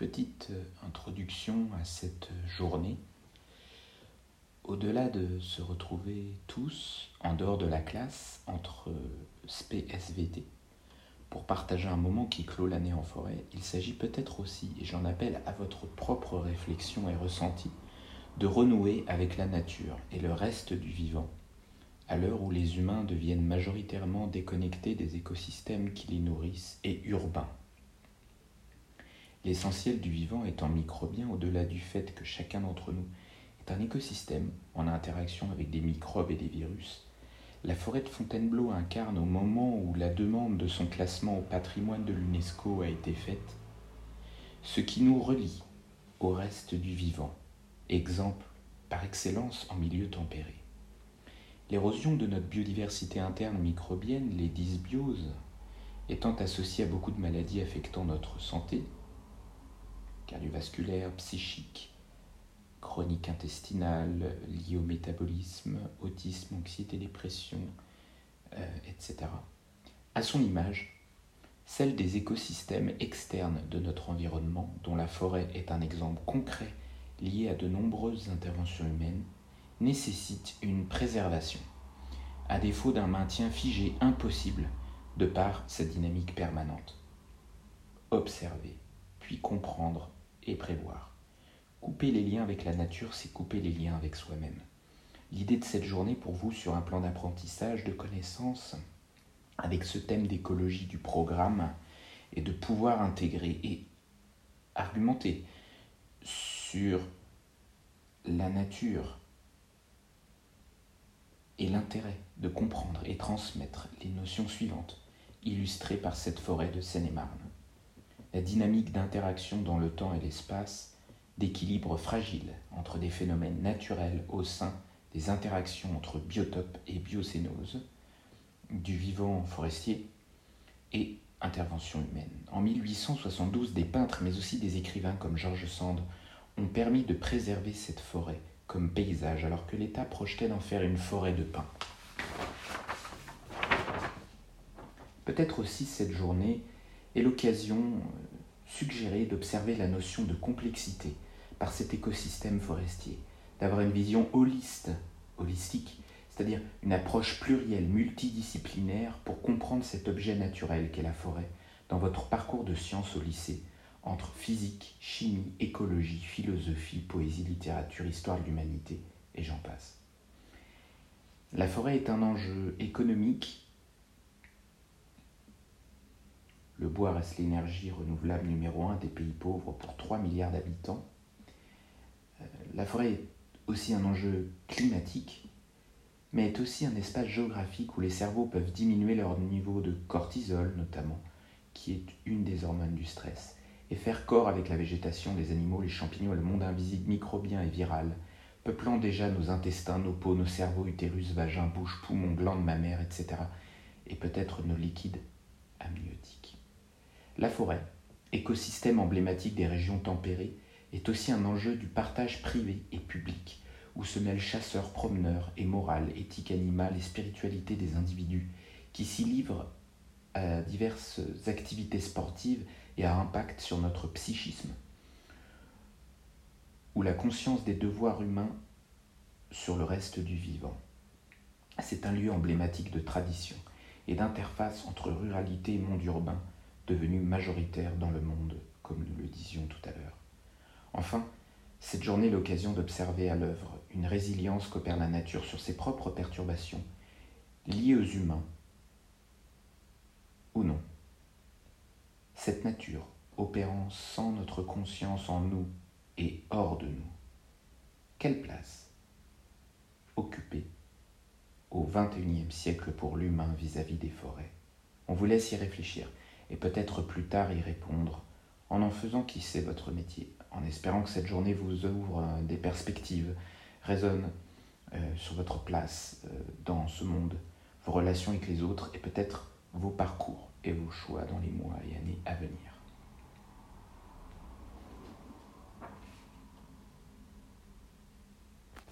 Petite euh, introduction à cette journée. Au-delà de se retrouver tous en dehors de la classe entre euh, SP SVT pour partager un moment qui clôt l'année en forêt, il s'agit peut-être aussi, et j'en appelle à votre propre réflexion et ressenti, de renouer avec la nature et le reste du vivant, à l'heure où les humains deviennent majoritairement déconnectés des écosystèmes qui les nourrissent et urbains. L'essentiel du vivant étant microbien au-delà du fait que chacun d'entre nous est un écosystème en interaction avec des microbes et des virus, la forêt de Fontainebleau incarne au moment où la demande de son classement au patrimoine de l'UNESCO a été faite, ce qui nous relie au reste du vivant, exemple par excellence en milieu tempéré. L'érosion de notre biodiversité interne microbienne, les dysbioses, étant associée à beaucoup de maladies affectant notre santé, cardiovasculaire, psychique, chronique intestinale, liée au métabolisme, autisme, anxiété, dépression, euh, etc. À son image, celle des écosystèmes externes de notre environnement, dont la forêt est un exemple concret lié à de nombreuses interventions humaines, nécessite une préservation, à défaut d'un maintien figé impossible de par sa dynamique permanente. Observer, puis comprendre et prévoir. Couper les liens avec la nature, c'est couper les liens avec soi-même. L'idée de cette journée pour vous sur un plan d'apprentissage, de connaissance, avec ce thème d'écologie du programme, est de pouvoir intégrer et argumenter sur la nature et l'intérêt de comprendre et transmettre les notions suivantes, illustrées par cette forêt de Seine-et-Marne la dynamique d'interaction dans le temps et l'espace, d'équilibre fragile entre des phénomènes naturels au sein des interactions entre biotope et biocénose, du vivant forestier et intervention humaine. En 1872, des peintres, mais aussi des écrivains comme George Sand, ont permis de préserver cette forêt comme paysage, alors que l'État projetait d'en faire une forêt de pins. Peut-être aussi cette journée est l'occasion euh, suggérée d'observer la notion de complexité par cet écosystème forestier, d'avoir une vision holiste, holistique, c'est-à-dire une approche plurielle, multidisciplinaire pour comprendre cet objet naturel qu'est la forêt dans votre parcours de sciences au lycée, entre physique, chimie, écologie, philosophie, poésie, littérature, histoire de l'humanité, et j'en passe. La forêt est un enjeu économique, Le bois reste l'énergie renouvelable numéro un des pays pauvres pour 3 milliards d'habitants. Euh, la forêt est aussi un enjeu climatique, mais est aussi un espace géographique où les cerveaux peuvent diminuer leur niveau de cortisol notamment, qui est une des hormones du stress, et faire corps avec la végétation, les animaux, les champignons le monde invisible microbien et viral, peuplant déjà nos intestins, nos peaux, nos cerveaux, utérus, vagin, bouche, poumons, glandes mammaires, etc., et peut-être nos liquides amniotiques. La forêt, écosystème emblématique des régions tempérées, est aussi un enjeu du partage privé et public, où se mêlent chasseurs, promeneurs et morale, éthique animale et spiritualité des individus, qui s'y livrent à diverses activités sportives et à impact sur notre psychisme, ou la conscience des devoirs humains sur le reste du vivant. C'est un lieu emblématique de tradition et d'interface entre ruralité et monde urbain, devenu majoritaire dans le monde, comme nous le disions tout à l'heure. Enfin, cette journée est l'occasion d'observer à l'œuvre une résilience qu'opère la nature sur ses propres perturbations, liées aux humains ou non. Cette nature opérant sans notre conscience en nous et hors de nous. Quelle place occuper au XXIe siècle pour l'humain vis-à-vis des forêts? On vous laisse y réfléchir et peut-être plus tard y répondre, en en faisant qui sait votre métier, en espérant que cette journée vous ouvre euh, des perspectives, résonne euh, sur votre place euh, dans ce monde, vos relations avec les autres et peut-être vos parcours et vos choix dans les mois et années à venir.